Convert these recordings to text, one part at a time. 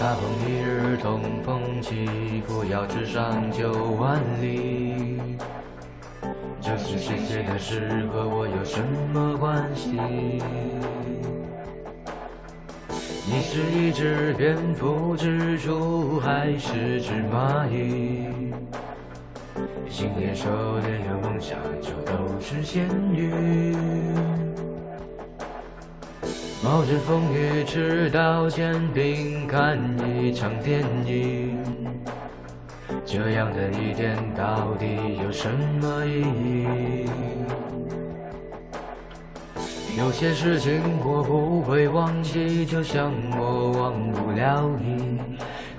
大风一日东风起，扶摇直上九万里。这是谁写的诗，和我有什么关系？你是一只蝙蝠、蜘蛛，还是只蚂蚁？心念、狩猎有梦想，就都是咸鱼。冒着风雨，吃刀煎饼，看一场电影。这样的一天到底有什么意义？有些事情我不会忘记，就像我忘不了你。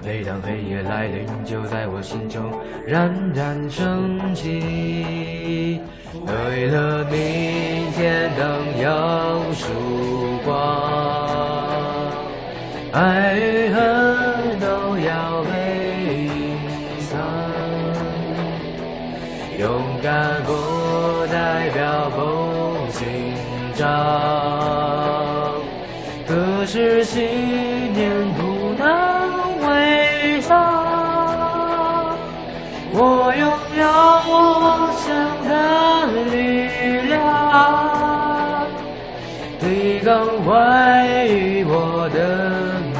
每当黑夜来临，就在我心中冉冉升起。为了明天能有曙光，爱与恨都要被隐藏。勇敢不代表不紧张，可是信念不你更怀疑我的目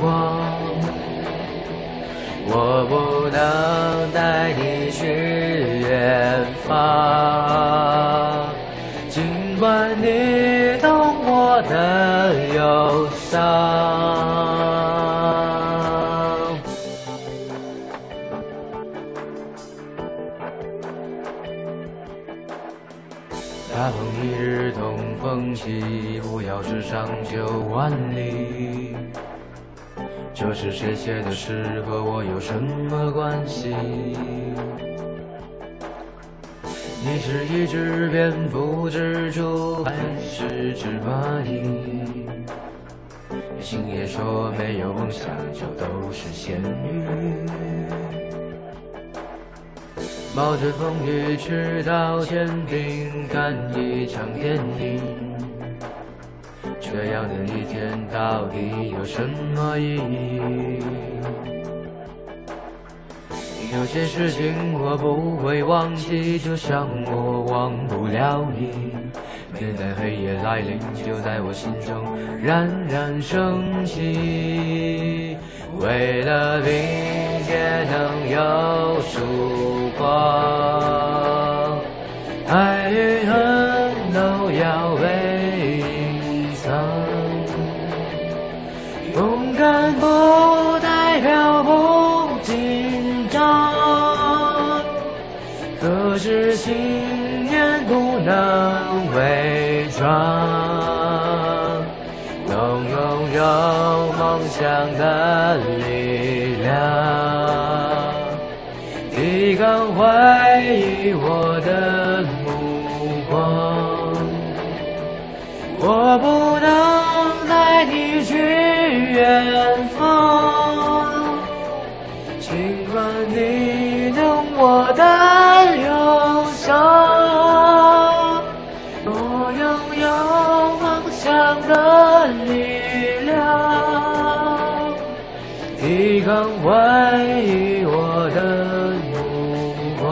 光。我不能带你去远方，尽管你懂我的忧伤。大风一日东风起，扶摇直上九万里。这是谁写的诗，和我有什么关系？你是一只蝙蝠、蜘蛛，还是只蚂蚁？星爷说没有梦想就都是咸鱼。冒着风雨吃到煎饼，看一场电影。这样的一天到底有什么意义？有些事情我不会忘记，就像我忘不了你。每当黑夜来临，就在我心中冉冉升起。为了明天能有曙可是信念不能伪装。能拥有梦想的力量，你更怀疑我的目光。我不能带你去远方，尽管你懂我的更怀疑我的目光。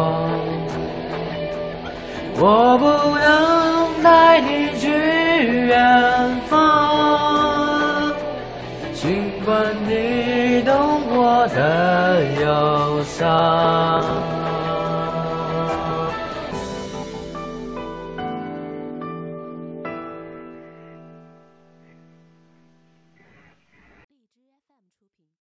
我不能带你去远方，尽管你懂我的忧伤。